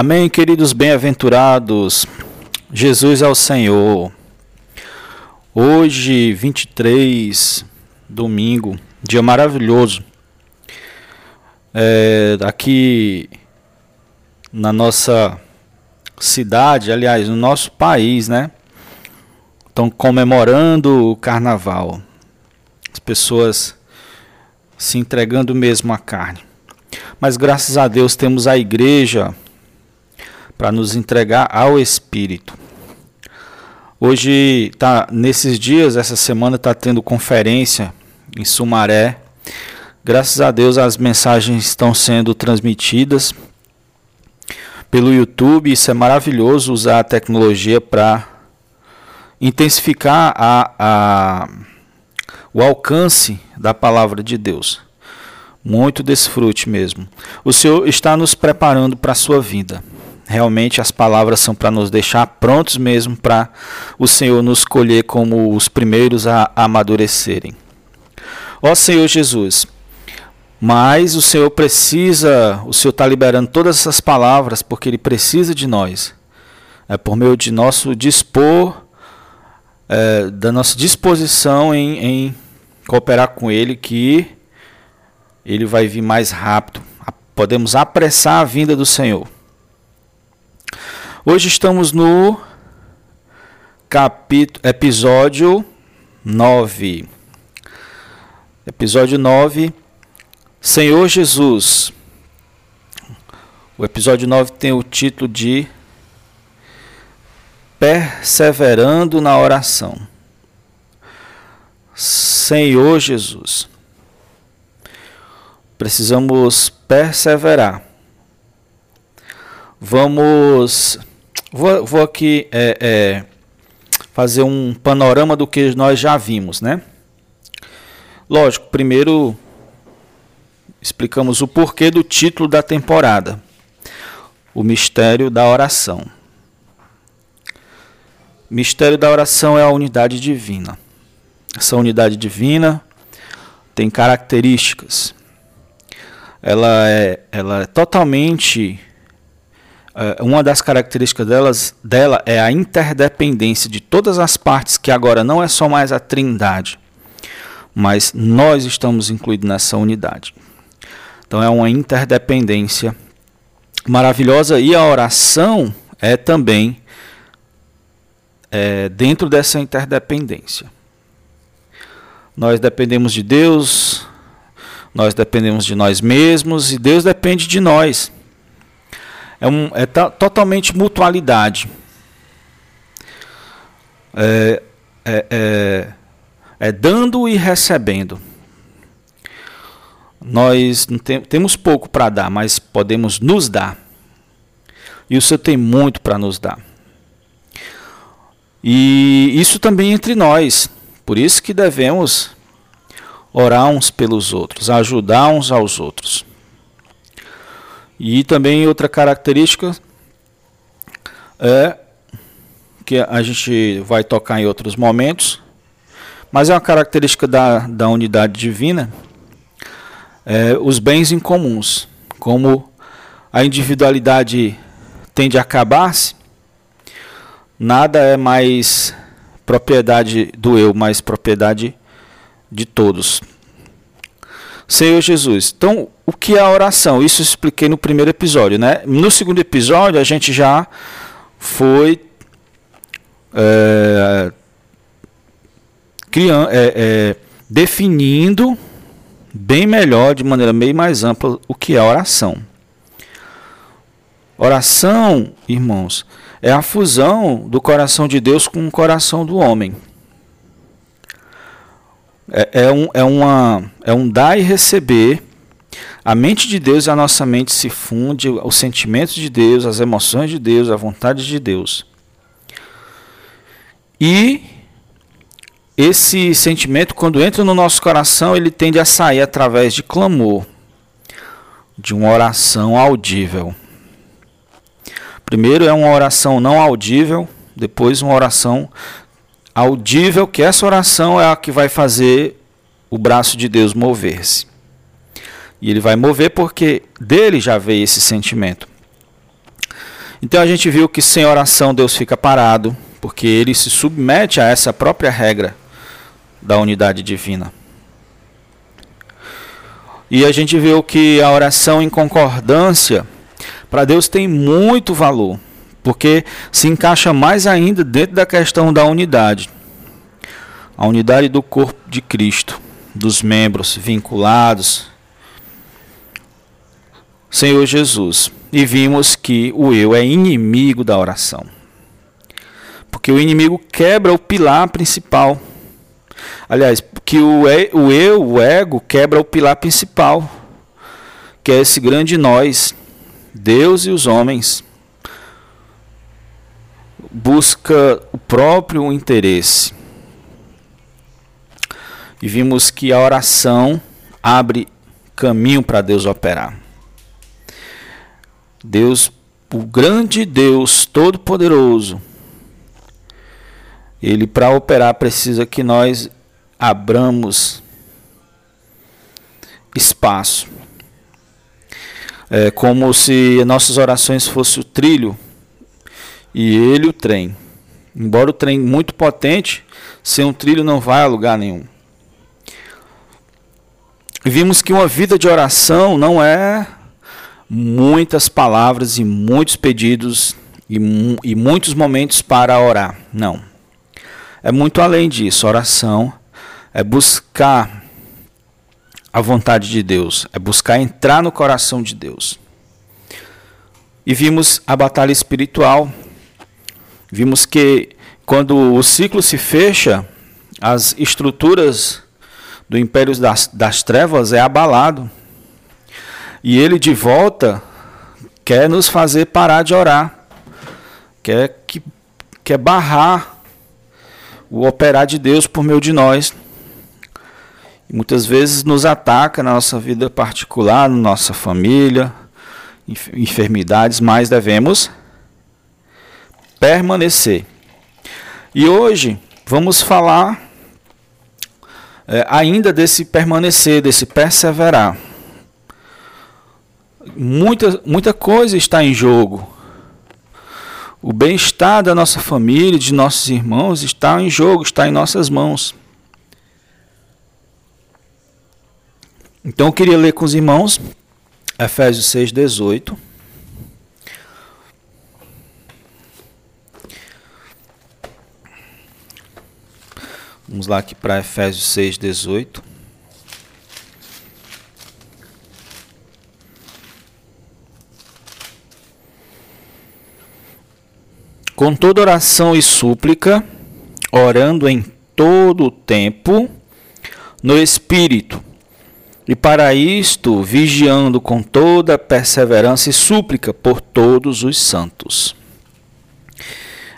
Amém, queridos bem-aventurados. Jesus é o Senhor. Hoje, 23, domingo, dia maravilhoso. É, aqui na nossa cidade, aliás, no nosso país, né? Estão comemorando o carnaval. As pessoas se entregando mesmo à carne. Mas graças a Deus temos a igreja para nos entregar ao Espírito. Hoje tá nesses dias, essa semana está tendo conferência em Sumaré. Graças a Deus as mensagens estão sendo transmitidas pelo YouTube. Isso é maravilhoso usar a tecnologia para intensificar a, a, o alcance da palavra de Deus. Muito desfrute mesmo. O Senhor está nos preparando para a sua vida. Realmente as palavras são para nos deixar prontos mesmo para o Senhor nos escolher como os primeiros a amadurecerem. Ó Senhor Jesus, mas o Senhor precisa, o Senhor está liberando todas essas palavras porque Ele precisa de nós. É por meio de nosso dispor, é, da nossa disposição em, em cooperar com Ele que Ele vai vir mais rápido. Podemos apressar a vinda do Senhor. Hoje estamos no capítulo, episódio 9. Episódio 9, Senhor Jesus. O episódio 9 tem o título de Perseverando na oração. Senhor Jesus. Precisamos perseverar. Vamos Vou, vou aqui é, é, fazer um panorama do que nós já vimos, né? Lógico, primeiro explicamos o porquê do título da temporada, o mistério da oração. Mistério da oração é a unidade divina. Essa unidade divina tem características. Ela é, ela é totalmente uma das características delas, dela é a interdependência de todas as partes, que agora não é só mais a trindade, mas nós estamos incluídos nessa unidade. Então é uma interdependência maravilhosa e a oração é também é, dentro dessa interdependência. Nós dependemos de Deus, nós dependemos de nós mesmos e Deus depende de nós é, um, é totalmente mutualidade. É, é, é, é, dando e recebendo. Nós tem, temos pouco para dar, mas podemos nos dar. E o Senhor tem muito para nos dar. E isso também entre nós. Por isso que devemos orar uns pelos outros, ajudar uns aos outros. E também outra característica é que a gente vai tocar em outros momentos, mas é uma característica da, da unidade divina, é, os bens em comuns. Como a individualidade tende a acabar-se, nada é mais propriedade do eu, mas propriedade de todos. Senhor Jesus. Então, o que é a oração? Isso eu expliquei no primeiro episódio, né? No segundo episódio, a gente já foi é, criando, é, é, definindo bem melhor, de maneira bem mais ampla, o que é oração. Oração, irmãos, é a fusão do coração de Deus com o coração do homem. É, é, um, é, uma, é um dar e receber. A mente de Deus e a nossa mente se funde, os sentimentos de Deus, as emoções de Deus, a vontade de Deus. E esse sentimento, quando entra no nosso coração, ele tende a sair através de clamor, de uma oração audível. Primeiro é uma oração não audível, depois uma oração audível, que essa oração é a que vai fazer o braço de Deus mover-se. E ele vai mover porque dele já veio esse sentimento. Então a gente viu que sem oração Deus fica parado, porque ele se submete a essa própria regra da unidade divina. E a gente viu que a oração em concordância para Deus tem muito valor, porque se encaixa mais ainda dentro da questão da unidade. A unidade do corpo de Cristo, dos membros vinculados. Senhor Jesus, e vimos que o eu é inimigo da oração. Porque o inimigo quebra o pilar principal. Aliás, que o, eu, o ego, quebra o pilar principal, que é esse grande nós, Deus e os homens. Busca o próprio interesse. E vimos que a oração abre caminho para Deus operar. Deus, o grande Deus Todo-Poderoso, ele para operar precisa que nós abramos espaço. É como se nossas orações fossem o trilho e ele o trem. Embora o trem muito potente, sem um trilho não vai a lugar nenhum. Vimos que uma vida de oração não é muitas palavras e muitos pedidos e, e muitos momentos para orar. Não. É muito além disso. Oração é buscar a vontade de Deus, é buscar entrar no coração de Deus. E vimos a batalha espiritual. Vimos que quando o ciclo se fecha, as estruturas do império das, das trevas é abalado. E ele de volta quer nos fazer parar de orar. Quer que quer barrar o operar de Deus por meio de nós. E muitas vezes nos ataca na nossa vida particular, na nossa família, enfermidades, mas devemos permanecer. E hoje vamos falar é, ainda desse permanecer, desse perseverar muita, muita coisa está em jogo. O bem-estar da nossa família, de nossos irmãos, está em jogo, está em nossas mãos. Então eu queria ler com os irmãos Efésios 6, 18. Vamos lá aqui para Efésios 6, 18. com toda oração e súplica, orando em todo o tempo no Espírito, e para isto vigiando com toda perseverança e súplica por todos os santos.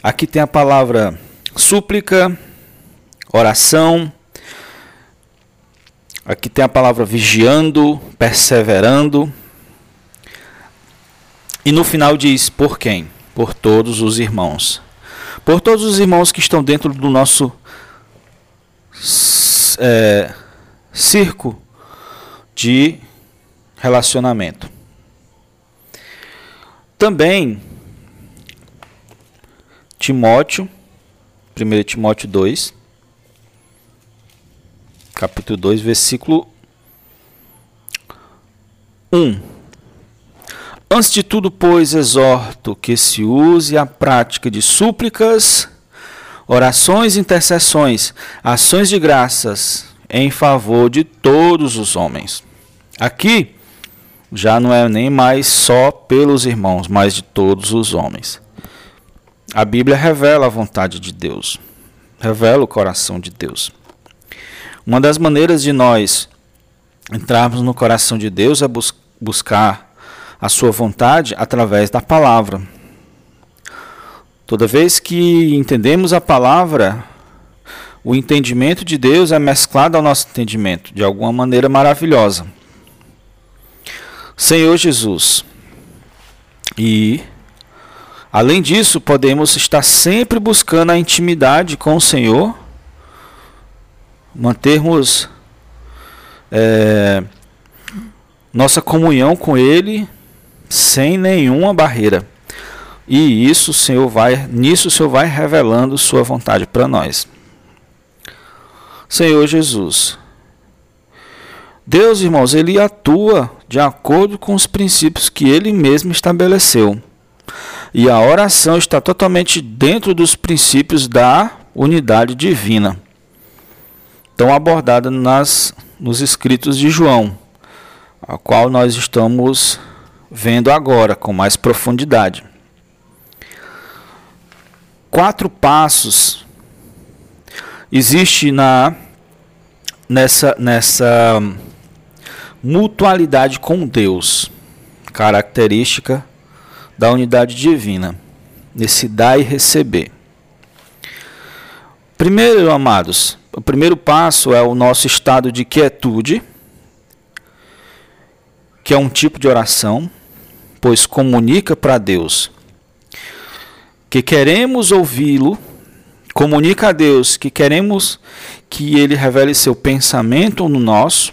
Aqui tem a palavra súplica, oração. Aqui tem a palavra vigiando, perseverando. E no final diz por quem? por todos os irmãos. Por todos os irmãos que estão dentro do nosso é, circo de relacionamento. Também, Timóteo, 1 Timóteo 2, capítulo 2, versículo 1. Antes de tudo, pois, exorto que se use a prática de súplicas, orações, intercessões, ações de graças em favor de todos os homens. Aqui já não é nem mais só pelos irmãos, mas de todos os homens. A Bíblia revela a vontade de Deus, revela o coração de Deus. Uma das maneiras de nós entrarmos no coração de Deus é bus buscar a sua vontade através da palavra. Toda vez que entendemos a palavra, o entendimento de Deus é mesclado ao nosso entendimento de alguma maneira maravilhosa. Senhor Jesus. E além disso, podemos estar sempre buscando a intimidade com o Senhor, mantermos é, nossa comunhão com Ele sem nenhuma barreira. E isso Senhor vai, nisso o Senhor vai revelando sua vontade para nós. Senhor Jesus. Deus, irmãos, ele atua de acordo com os princípios que ele mesmo estabeleceu. E a oração está totalmente dentro dos princípios da unidade divina. Tão abordada nas nos escritos de João, a qual nós estamos vendo agora com mais profundidade. Quatro passos existe na nessa nessa mutualidade com Deus, característica da unidade divina, nesse dar e receber. Primeiro, amados, o primeiro passo é o nosso estado de quietude, que é um tipo de oração, pois comunica para Deus que queremos ouvi-lo, comunica a Deus que queremos que ele revele seu pensamento no nosso,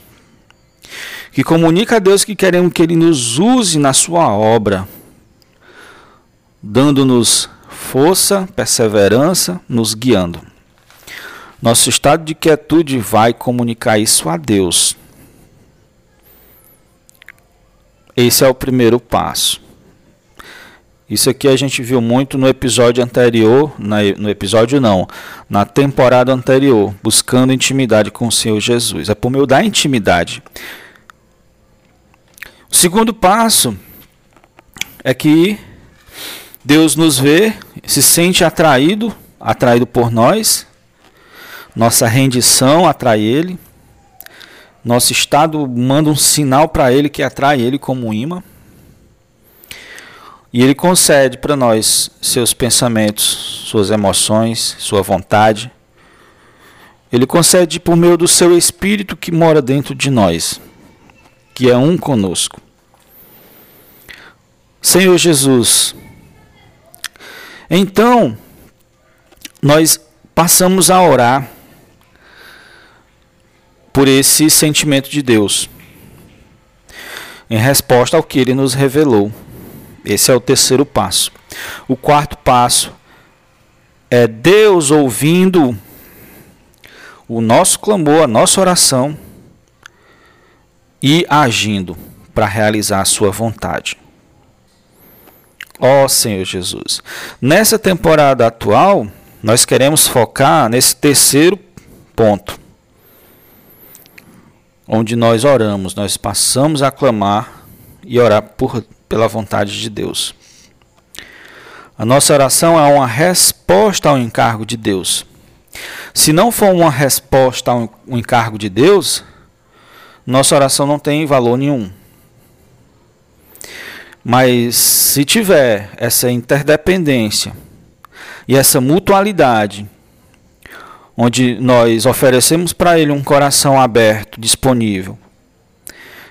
que comunica a Deus que queremos que ele nos use na sua obra, dando-nos força, perseverança, nos guiando. Nosso estado de quietude vai comunicar isso a Deus. Esse é o primeiro passo. Isso aqui a gente viu muito no episódio anterior, no episódio não, na temporada anterior, buscando intimidade com o Senhor Jesus. É por meio da intimidade. O segundo passo é que Deus nos vê, se sente atraído, atraído por nós, nossa rendição atrai ele. Nosso estado manda um sinal para ele que atrai ele como um imã. E ele concede para nós seus pensamentos, suas emoções, sua vontade. Ele concede por meio do seu espírito que mora dentro de nós, que é um conosco. Senhor Jesus, então nós passamos a orar por esse sentimento de Deus, em resposta ao que ele nos revelou. Esse é o terceiro passo. O quarto passo é Deus ouvindo o nosso clamor, a nossa oração e agindo para realizar a sua vontade. Ó oh, Senhor Jesus. Nessa temporada atual, nós queremos focar nesse terceiro ponto onde nós oramos, nós passamos a clamar e orar por, pela vontade de Deus. A nossa oração é uma resposta ao encargo de Deus. Se não for uma resposta ao encargo de Deus, nossa oração não tem valor nenhum. Mas se tiver essa interdependência e essa mutualidade onde nós oferecemos para ele um coração aberto, disponível.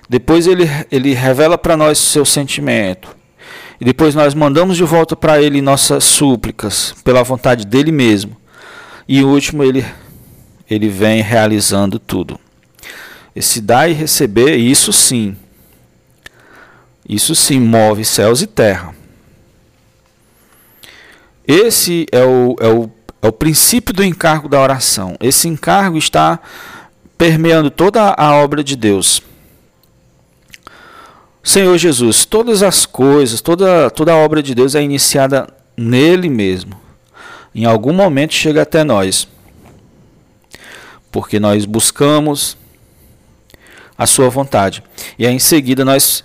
Depois ele, ele revela para nós seu sentimento. E depois nós mandamos de volta para ele nossas súplicas, pela vontade dele mesmo. E o último, ele, ele vem realizando tudo. Esse dar e receber, isso sim. Isso sim move céus e terra. Esse é o, é o é o princípio do encargo da oração. Esse encargo está permeando toda a obra de Deus. Senhor Jesus, todas as coisas, toda, toda a obra de Deus é iniciada nele mesmo. Em algum momento chega até nós. Porque nós buscamos a sua vontade. E aí em seguida nós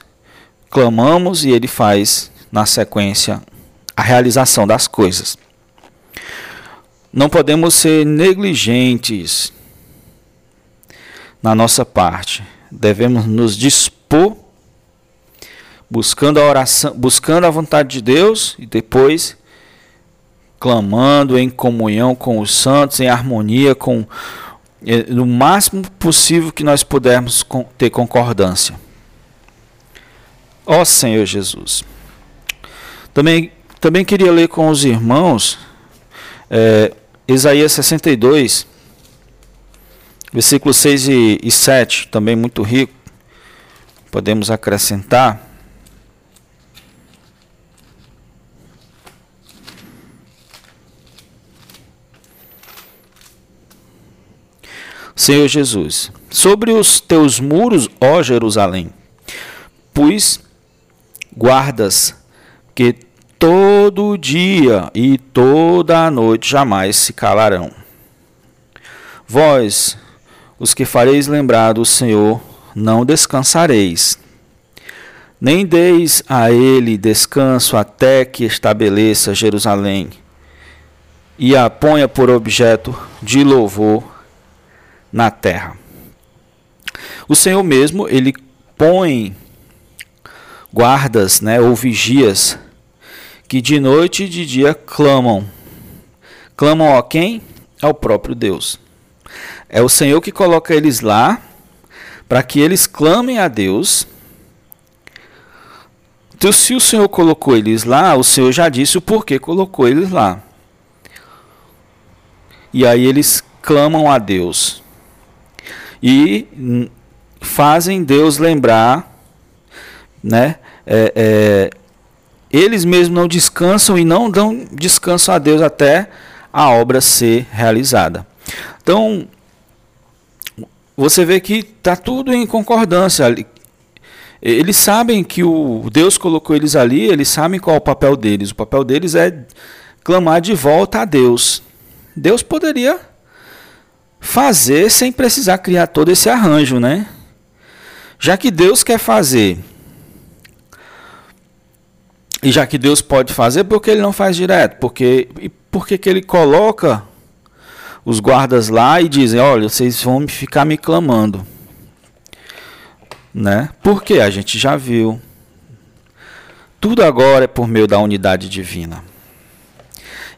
clamamos e ele faz na sequência a realização das coisas. Não podemos ser negligentes na nossa parte. Devemos nos dispor buscando a oração, buscando a vontade de Deus e depois clamando em comunhão com os santos, em harmonia com eh, no máximo possível que nós pudermos ter concordância. Ó Senhor Jesus. Também também queria ler com os irmãos é, Isaías 62, versículos 6 e, 7, também muito rico, podemos acrescentar. Senhor Jesus, sobre os teus muros, ó Jerusalém, pus guardas que todo dia e toda a noite jamais se calarão. Vós, os que fareis lembrar do Senhor, não descansareis, nem deis a ele descanso até que estabeleça Jerusalém e a ponha por objeto de louvor na terra. O Senhor mesmo, ele põe guardas, né, ou vigias que de noite e de dia clamam. Clamam a quem? Ao próprio Deus. É o Senhor que coloca eles lá para que eles clamem a Deus. Então, se o Senhor colocou eles lá, o Senhor já disse o porquê colocou eles lá. E aí eles clamam a Deus. E fazem Deus lembrar, né? É, é, eles mesmos não descansam e não dão descanso a Deus até a obra ser realizada. Então, você vê que está tudo em concordância. Eles sabem que o Deus colocou eles ali, eles sabem qual é o papel deles. O papel deles é clamar de volta a Deus. Deus poderia fazer sem precisar criar todo esse arranjo, né? Já que Deus quer fazer, e já que Deus pode fazer, por que ele não faz direto? Porque, e por que, que ele coloca os guardas lá e dizem: olha, vocês vão ficar me clamando? Né? Porque a gente já viu. Tudo agora é por meio da unidade divina.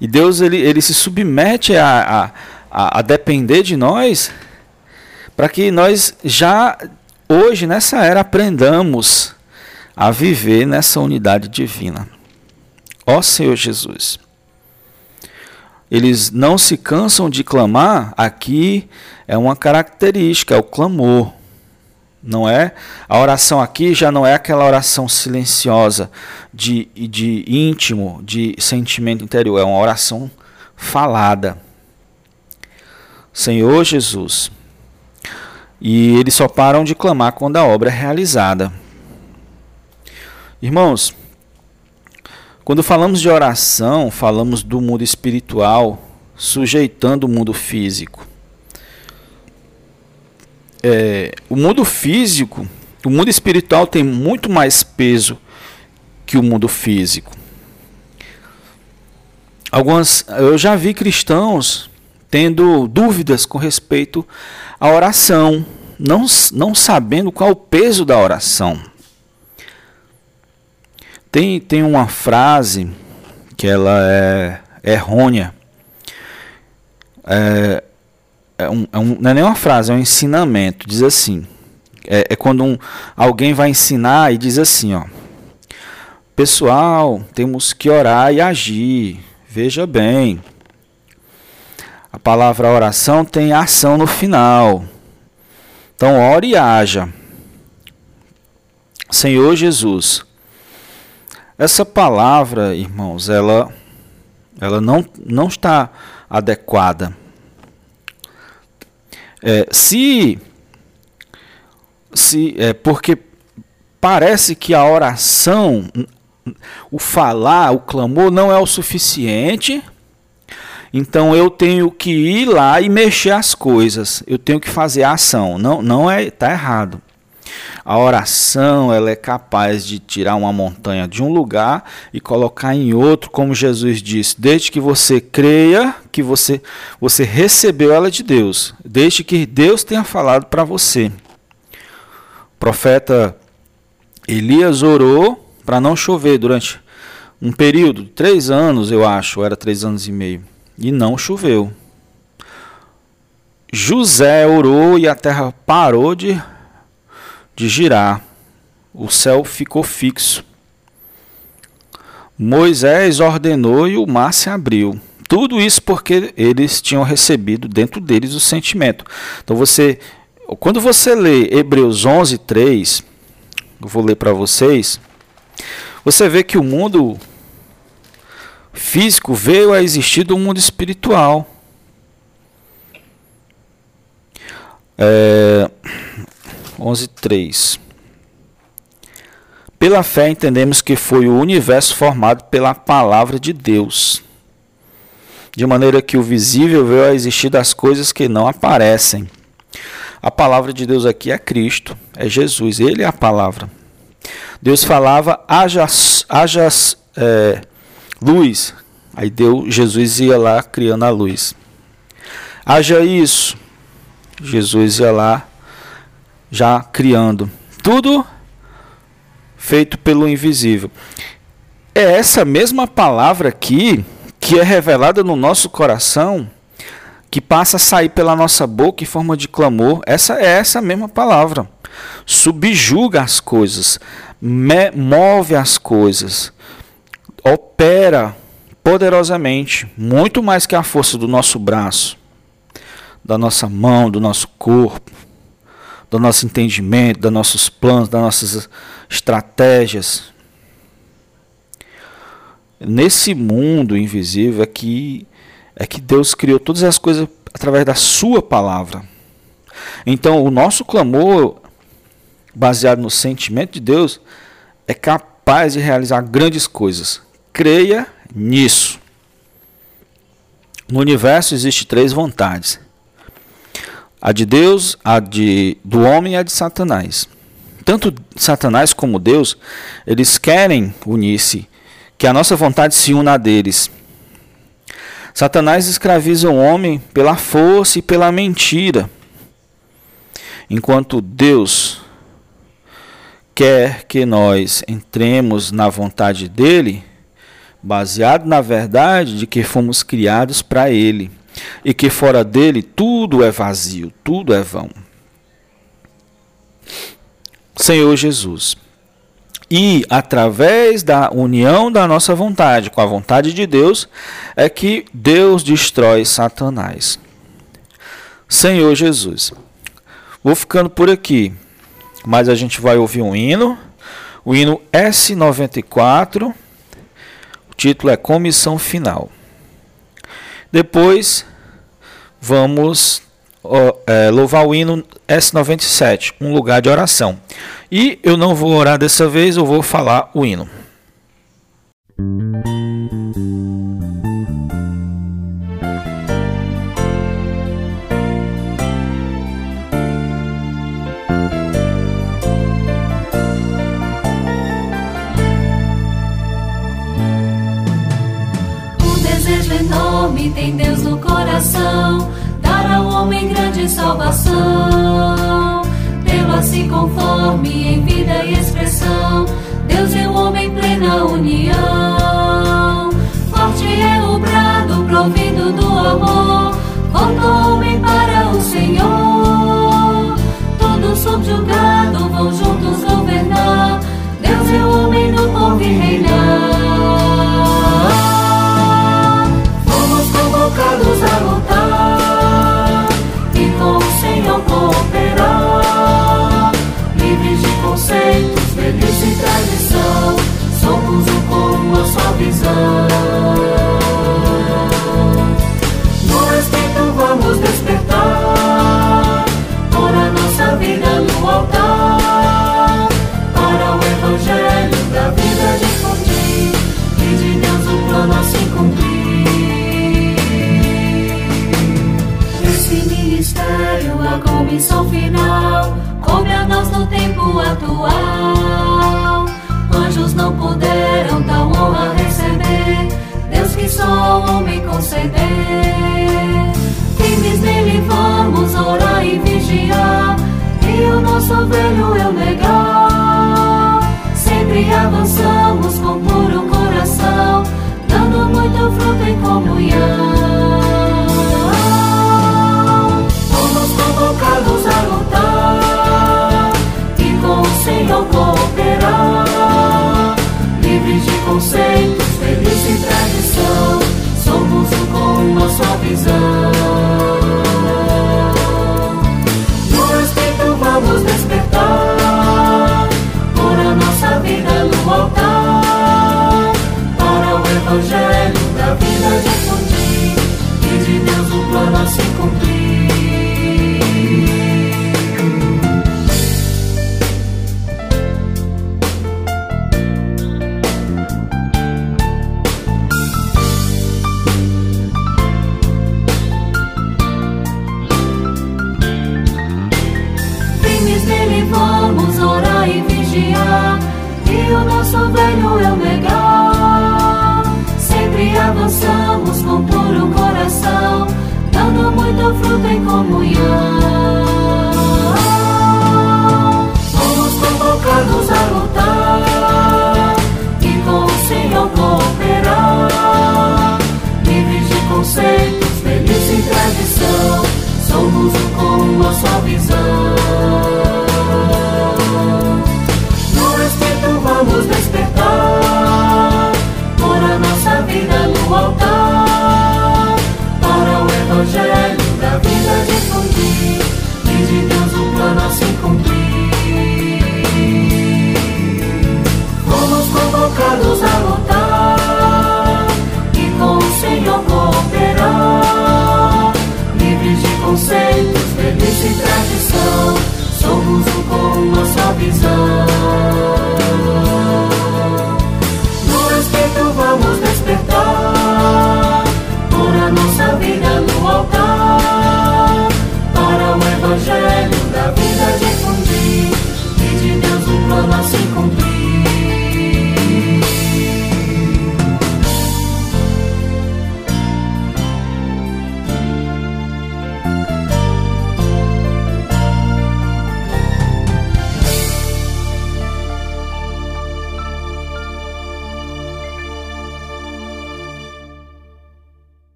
E Deus ele, ele se submete a, a, a depender de nós para que nós já hoje, nessa era, aprendamos a viver nessa unidade divina. Ó Senhor Jesus. Eles não se cansam de clamar, aqui é uma característica, é o clamor. Não é? A oração aqui já não é aquela oração silenciosa de, de íntimo, de sentimento interior, é uma oração falada. Senhor Jesus. E eles só param de clamar quando a obra é realizada. Irmãos, quando falamos de oração, falamos do mundo espiritual sujeitando o mundo físico é, o mundo físico, o mundo espiritual tem muito mais peso que o mundo físico. Algumas, eu já vi cristãos tendo dúvidas com respeito à oração, não, não sabendo qual o peso da oração. Tem, tem uma frase que ela é errônea. É, é um, é um, não é nem uma frase, é um ensinamento. Diz assim: é, é quando um, alguém vai ensinar e diz assim, ó. Pessoal, temos que orar e agir. Veja bem. A palavra oração tem ação no final. Então, ore e haja. Senhor Jesus. Essa palavra, irmãos, ela, ela não, não está adequada é, se, se é, porque parece que a oração, o falar, o clamor não é o suficiente. Então eu tenho que ir lá e mexer as coisas. Eu tenho que fazer a ação. Não, não é, tá errado. A oração ela é capaz de tirar uma montanha de um lugar e colocar em outro, como Jesus disse, desde que você creia que você, você recebeu ela de Deus, desde que Deus tenha falado para você. O profeta Elias orou para não chover durante um período, três anos eu acho, era três anos e meio, e não choveu. José orou e a terra parou de de girar. O céu ficou fixo. Moisés ordenou e o mar se abriu. Tudo isso porque eles tinham recebido dentro deles o sentimento. Então você, quando você lê Hebreus 11, 3, eu vou ler para vocês, você vê que o mundo físico veio a existir do mundo espiritual. É, 11.3 Pela fé entendemos que foi o universo formado pela palavra de Deus, de maneira que o visível veio a existir das coisas que não aparecem. A palavra de Deus aqui é Cristo, é Jesus, Ele é a palavra. Deus falava, haja, haja é, luz, aí deu, Jesus ia lá criando a luz. Haja isso, Jesus ia lá já criando. Tudo feito pelo invisível. É essa mesma palavra aqui que é revelada no nosso coração, que passa a sair pela nossa boca em forma de clamor. Essa é essa mesma palavra. Subjuga as coisas, move as coisas, opera poderosamente, muito mais que a força do nosso braço, da nossa mão, do nosso corpo do nosso entendimento, dos nossos planos, das nossas estratégias. Nesse mundo invisível é que, é que Deus criou todas as coisas através da Sua palavra. Então, o nosso clamor, baseado no sentimento de Deus, é capaz de realizar grandes coisas. Creia nisso. No universo existem três vontades a de Deus, a de do homem e a de Satanás. Tanto Satanás como Deus, eles querem unir-se, que a nossa vontade se una a deles. Satanás escraviza o homem pela força e pela mentira, enquanto Deus quer que nós entremos na vontade dele, baseado na verdade de que fomos criados para ele e que fora dele tudo é vazio, tudo é vão. Senhor Jesus. E através da união da nossa vontade com a vontade de Deus é que Deus destrói Satanás. Senhor Jesus. Vou ficando por aqui, mas a gente vai ouvir um hino, o hino S94. O título é Comissão Depois vamos é, louvar o hino S97, um lugar de oração. E eu não vou orar dessa vez, eu vou falar o hino.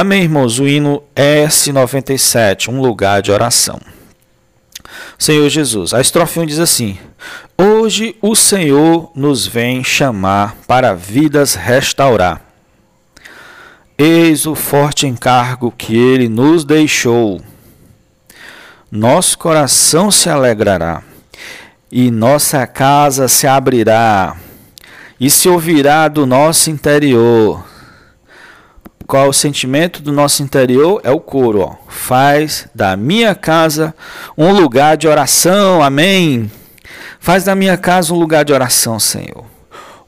Amém, irmãos. O hino S97, um lugar de oração. Senhor Jesus, a estrofe 1 diz assim: Hoje o Senhor nos vem chamar para vidas restaurar. Eis o forte encargo que ele nos deixou. Nosso coração se alegrará e nossa casa se abrirá e se ouvirá do nosso interior qual o sentimento do nosso interior? É o coro. Ó. Faz da minha casa um lugar de oração. Amém. Faz da minha casa um lugar de oração, Senhor,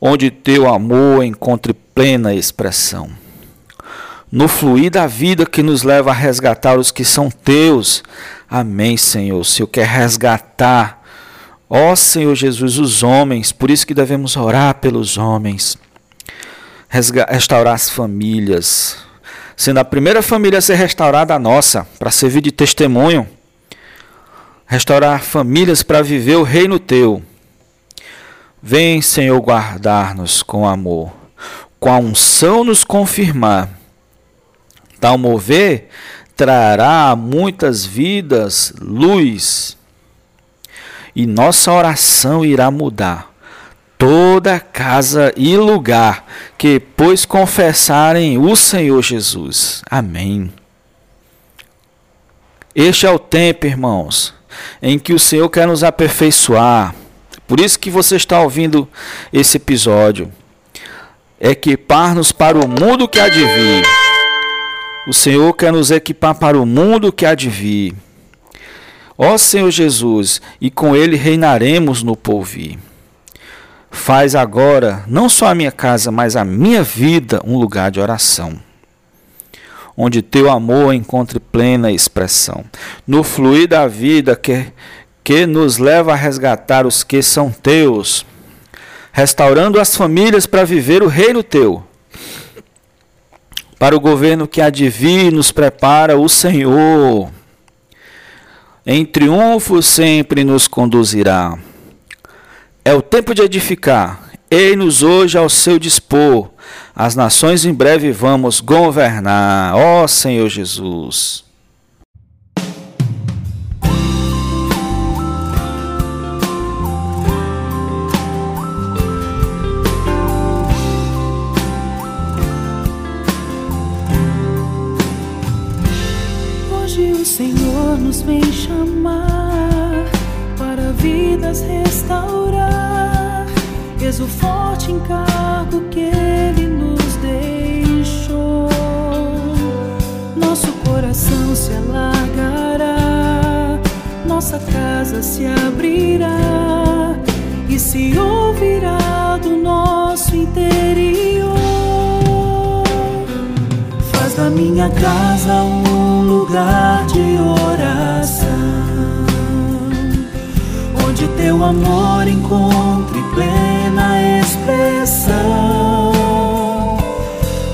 onde teu amor encontre plena expressão. No fluir da vida que nos leva a resgatar os que são teus. Amém, Senhor. O Senhor quer resgatar, ó Senhor Jesus, os homens. Por isso que devemos orar pelos homens restaurar as famílias, sendo a primeira família a ser restaurada a nossa, para servir de testemunho, restaurar famílias para viver o reino teu. Vem, Senhor, guardar-nos com amor, com a unção nos confirmar. Tal mover trará muitas vidas luz, e nossa oração irá mudar toda casa e lugar que, pois, confessarem o Senhor Jesus. Amém. Este é o tempo, irmãos, em que o Senhor quer nos aperfeiçoar. Por isso que você está ouvindo esse episódio. Equipar-nos para o mundo que há de vir. O Senhor quer nos equipar para o mundo que há de vir. Ó Senhor Jesus, e com ele reinaremos no porvir. Faz agora não só a minha casa, mas a minha vida um lugar de oração, onde teu amor encontre plena expressão. No fluir da vida que, que nos leva a resgatar os que são teus, restaurando as famílias para viver o reino teu. Para o governo que há nos prepara o Senhor. Em triunfo sempre nos conduzirá. É o tempo de edificar. Ei-nos hoje ao seu dispor. As nações em breve vamos governar. Ó Senhor Jesus. Hoje o Senhor nos vem chamar vidas restaurar. Eis o forte encargo que Ele nos deixou. Nosso coração se alargará, nossa casa se abrirá e se ouvirá do nosso interior. Faz da minha casa um lugar de oração, onde teu amor encontre plena expressão.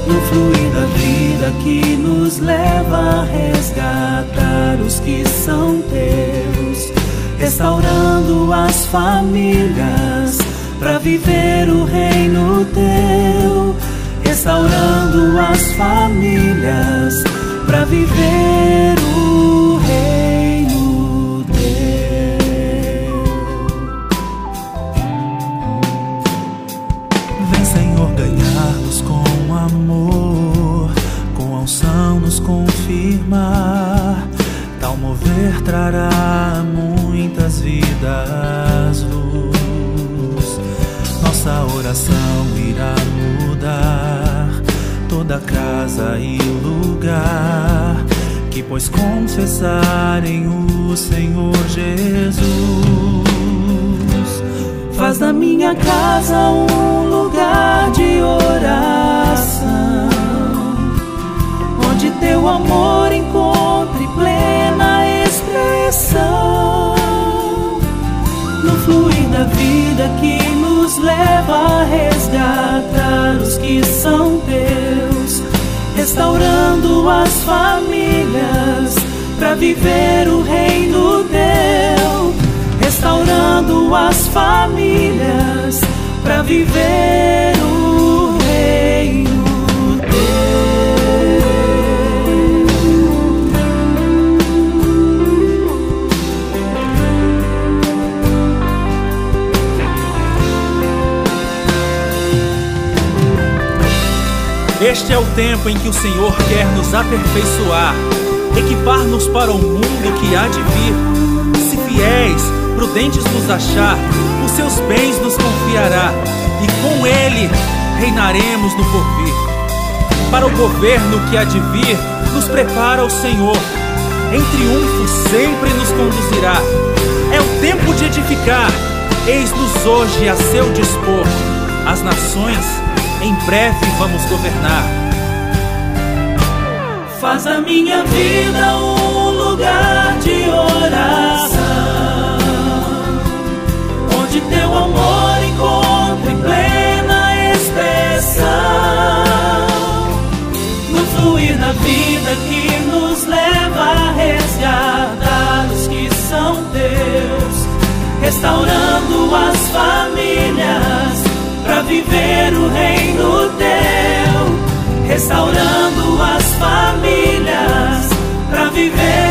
No fluir da vida que nos leva a resgatar os que são teus, restaurando as famílias para viver o reino teu, restaurando as famílias para viver o trará muitas vidas luz. Nossa oração irá mudar toda casa e lugar que pois confessarem o Senhor Jesus. Faz da minha casa um lugar de oração, onde teu amor encontre plena expressão. No fluir da vida que nos leva a resgatar os que são teus, restaurando as famílias para viver o reino teu, restaurando as famílias para viver o reino Este é o tempo em que o Senhor quer nos aperfeiçoar, equipar-nos para o mundo que há de vir. Se fiéis, prudentes nos achar, os seus bens nos confiará, e com ele reinaremos no porvir. Para o governo que há de vir, nos prepara o Senhor, em triunfo sempre nos conduzirá. É o tempo de edificar, eis-nos hoje a seu dispor. As nações em breve vamos governar. Faz a minha vida um lugar de oração, onde teu amor encontre plena expressão. No fluir da vida que nos leva a resgatar os que são teus, restaurando as famílias viver o reino teu, restaurando as famílias para viver